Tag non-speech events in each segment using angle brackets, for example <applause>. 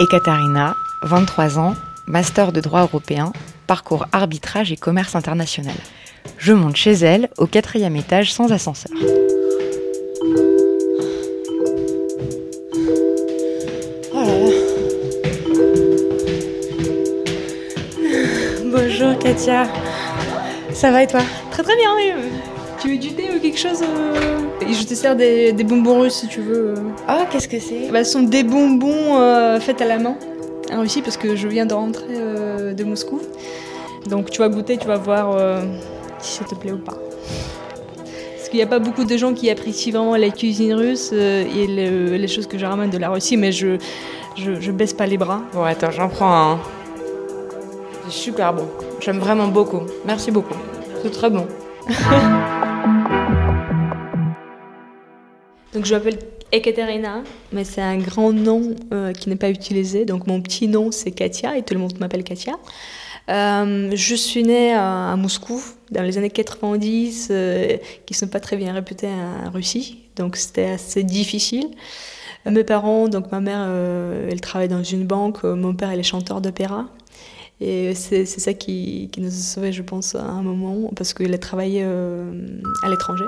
Ekaterina, 23 ans, master de droit européen, parcours arbitrage et commerce international. Je monte chez elle au quatrième étage sans ascenseur. Oh. Bonjour Katia. Ça va et toi? Très très bien. Tu veux du thé ou quelque chose euh Et Je te sers des, des bonbons russes si tu veux. Ah, qu'est-ce que c'est? Bah, ce sont des bonbons euh, faits à la main en Russie parce que je viens de rentrer euh, de Moscou. Donc tu vas goûter, tu vas voir euh, si ça te plaît ou pas. Parce qu'il n'y a pas beaucoup de gens qui apprécient vraiment la cuisine russe euh, et le- les choses que je ramène de la Russie, mais je, je, je baisse pas les bras. Bon, attends, j'en prends un. C'est super bon. J'aime vraiment beaucoup. Merci beaucoup. C'est très bon. <laughs> Donc je m'appelle Ekaterina, mais c'est un grand nom euh, qui n'est pas utilisé. Donc mon petit nom c'est Katia et tout le monde m'appelle Katia. Euh, je suis née à, Moscou dans les années 90, euh, qui sont pas très bien réputés en Russie, donc c'était assez difficile. Mes parents, donc ma mère, elle travaille dans une banque, mon père, il est chanteur d'opéra. Et c'est ça qui, qui nous a sauvés, je pense, à un moment, parce qu'il a travaillé à l'étranger.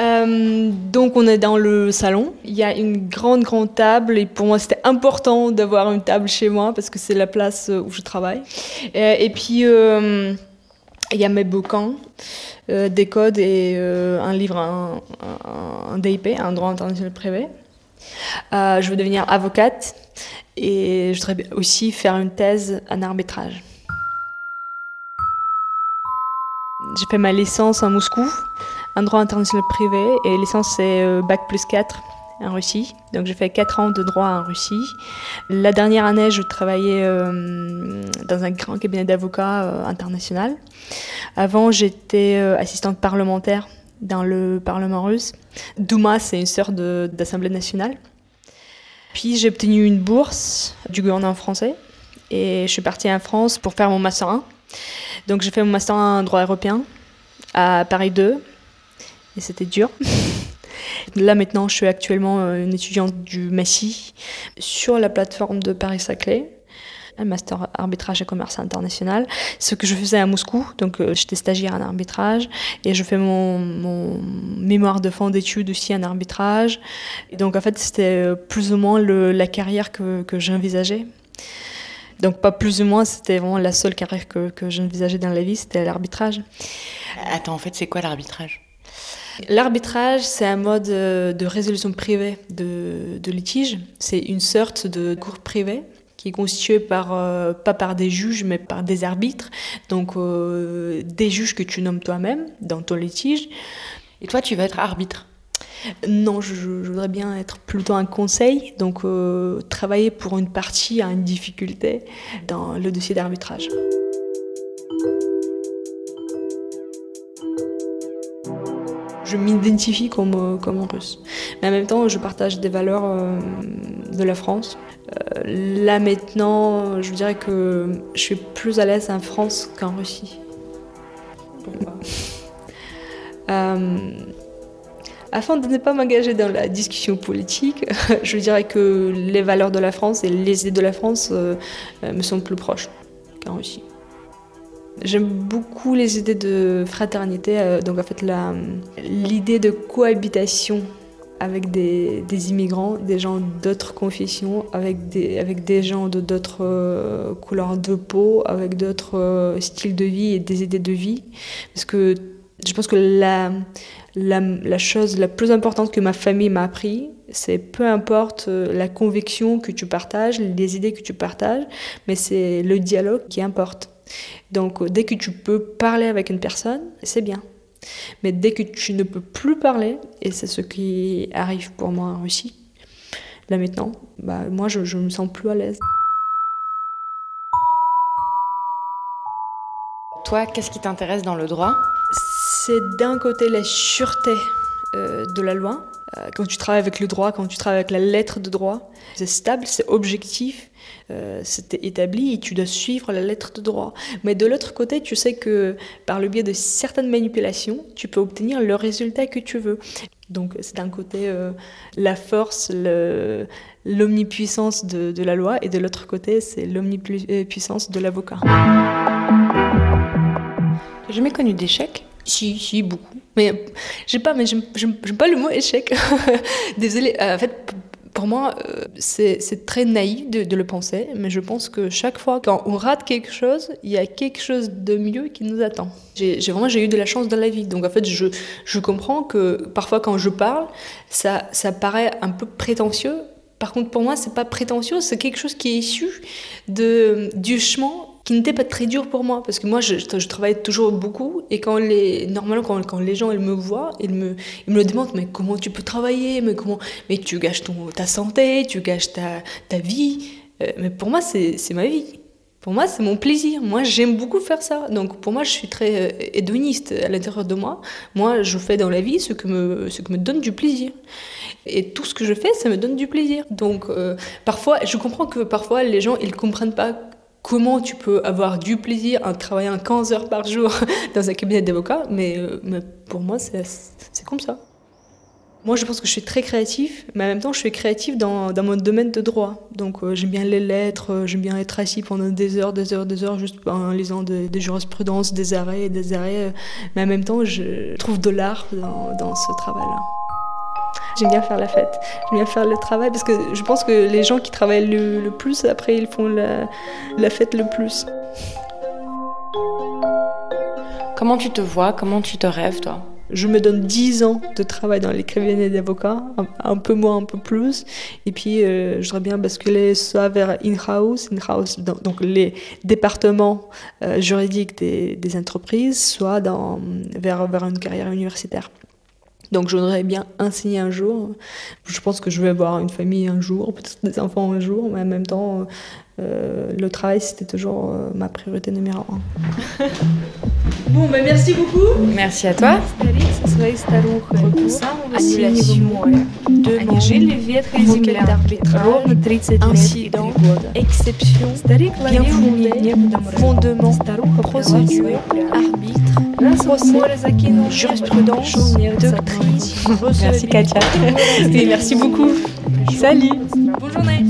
Euh, donc on est dans le salon. Il y a une grande grande table et pour moi c'était important d'avoir une table chez moi parce que c'est la place euh, où je travaille. Et, et puis euh, il y a mes bouquins, euh, des codes et euh, un livre, un, un- DIP, un droit international privé. Euh, je veux devenir avocate et je voudrais aussi faire une thèse en arbitrage. J'ai fait ma licence à Moscou un droit international privé et licence c'est euh, bac plus 4 en Russie. Donc j'ai fait 4 ans de droit en Russie. La dernière année, je travaillais euh, dans un grand cabinet d'avocats euh, international. Avant, j'étais assistante parlementaire dans le Parlement russe. Douma, c'est une sorte d'Assemblée nationale. Puis j'ai obtenu une bourse du gouvernement français et je suis partie en France pour faire mon master 1. Donc j'ai fait mon master 1 en droit européen à Paris 2 et c'était dur. Là maintenant, je suis actuellement euh, une étudiante du Massy sur la plateforme de Paris-Saclay, un master arbitrage et commerce international. Ce que je faisais à Moscou, donc euh, j'étais stagiaire en arbitrage et je fais mon, mon mémoire de fin d'études aussi en arbitrage. Donc en fait, c'était euh, plus ou moins la carrière que, que j'envisageais. Donc pas plus ou moins, c'était vraiment la seule carrière que, que j'envisageais dans la vie, c'était l'arbitrage. Attends, en fait, c'est quoi l'arbitrage? L'arbitrage, c'est un mode euh, de résolution privée de, de litige. C'est une sorte de cour privée qui est constituée par, euh, pas par des juges, mais par des arbitres. Donc, euh, des juges que tu nommes toi-même dans ton litige. Et toi, tu veux être arbitre? Non, je, je voudrais bien être plutôt un conseil, donc euh, travailler pour une partie à une difficulté dans le dossier d'arbitrage. Je m'identifie comme, euh, comme russe. Mais en même temps, je partage des valeurs euh, de la France. Euh, là maintenant, je dirais que je suis plus à l'aise en France qu'en Russie. Pourquoi? <laughs> Euh, afin de ne pas m'engager dans la discussion politique, <laughs> je dirais que les valeurs de la France et les idées de la France me sont plus proches qu'en Russie. J'aime beaucoup les idées de fraternité, euh, donc en fait l'idée de cohabitation avec des, des immigrants, des gens d'autres confessions, avec des, avec des gens de d'autres euh, couleurs de peau, avec d'autres euh, styles de vie et des idées de vie. Parce que je pense que la, la, la chose la plus importante que ma famille m'a appris, c'est peu importe la conviction que tu partages, les idées que tu partages, mais c'est le dialogue qui importe. Donc euh, dès que tu peux parler avec une personne, c'est bien. Mais dès que tu ne peux plus parler, et c'est ce qui arrive pour moi en Russie, là maintenant, bah, moi je, je me sens plus à l'aise. Toi, qu'est-ce qui t'intéresse dans le droit? C'est d'un côté la sûreté euh, de la loi. Euh, quand tu travailles avec le droit, quand tu travailles avec la lettre de droit, c'est stable, c'est objectif, euh, c'est établi et tu dois suivre la lettre de droit. Mais de l'autre côté, tu sais que par le biais de certaines manipulations, tu peux obtenir le résultat que tu veux. Donc c'est d'un côté la force, l'omnipuissance de, de, la loi et de l'autre côté c'est l'omnipuissance de l'avocat. J'ai jamais connu d'échec si, si, beaucoup. Mais j'ai pas, mais j'aime pas le mot échec. <laughs> Désolée. Euh, en fait, pour moi, euh, c'est très naïf de, le penser, mais je pense que chaque fois quand on rate quelque chose, il y a quelque chose de mieux qui nous attend. J'ai vraiment j'ai eu de la chance dans la vie, donc en fait je, je comprends que parfois quand je parle, ça, ça paraît un peu prétentieux. Par contre, pour moi, c'est pas prétentieux, c'est quelque chose qui est issu de, du chemin qui n'était pas très dur pour moi parce que moi je, travaille toujours beaucoup et quand les normalement quand, quand, les gens ils me voient ils me ils me demandent mais comment tu peux travailler mais comment mais tu gâches ton ta santé tu gâches ta, ta vie. Euh, mais pour moi c'est ma vie. Pour moi c'est mon plaisir. Moi j'aime beaucoup faire ça. Donc pour moi je suis très euh, hédoniste à l'intérieur de moi. Moi je fais dans la vie ce que me ce que me donne du plaisir. Et tout ce que je fais ça me donne du plaisir. Donc euh, parfois je comprends que parfois les gens ils comprennent pas comment tu peux avoir du plaisir en travaillant 15 heures par jour <laughs> dans un cabinet d'avocat, mais, euh, pour moi, c'est comme ça. Moi, je pense que je suis très créatif, mais en même temps, je suis créatif dans, mon domaine de droit. Donc, euh, j'aime bien les lettres, euh, j'aime bien être assis pendant des heures, des heures, des heures, juste en lisant des, jurisprudences, des arrêts, des arrêts. mais en même temps, je trouve de l'art dans ce travail-là. J'aime bien faire la fête, j'aime bien faire le travail parce que je pense que les gens qui travaillent le, plus, après, ils font la, la fête le plus. Comment tu te vois? Comment tu te rêves, toi? Je me donne 10 ans de travail dans les cabinets d'avocats, un, peu moins, un peu plus. Et puis, euh, je voudrais bien basculer soit vers in-house, in-house donc les départements euh, juridiques des, des, entreprises, soit dans, vers, vers une carrière universitaire. Donc je voudrais bien enseigner un jour. Je pense que je vais avoir une famille un jour, peut-être des enfants un jour, mais en même temps, euh, le travail, c'était toujours euh, ma priorité numéro un. bon, ben merci beaucoup. Merci à toi. Incident, exception, bien fondé, fondement, procédure, arbitre, jurisprudence, doctrine, Merci Katia. <laughs> Et merci beaucoup. Salut. Bonne journée.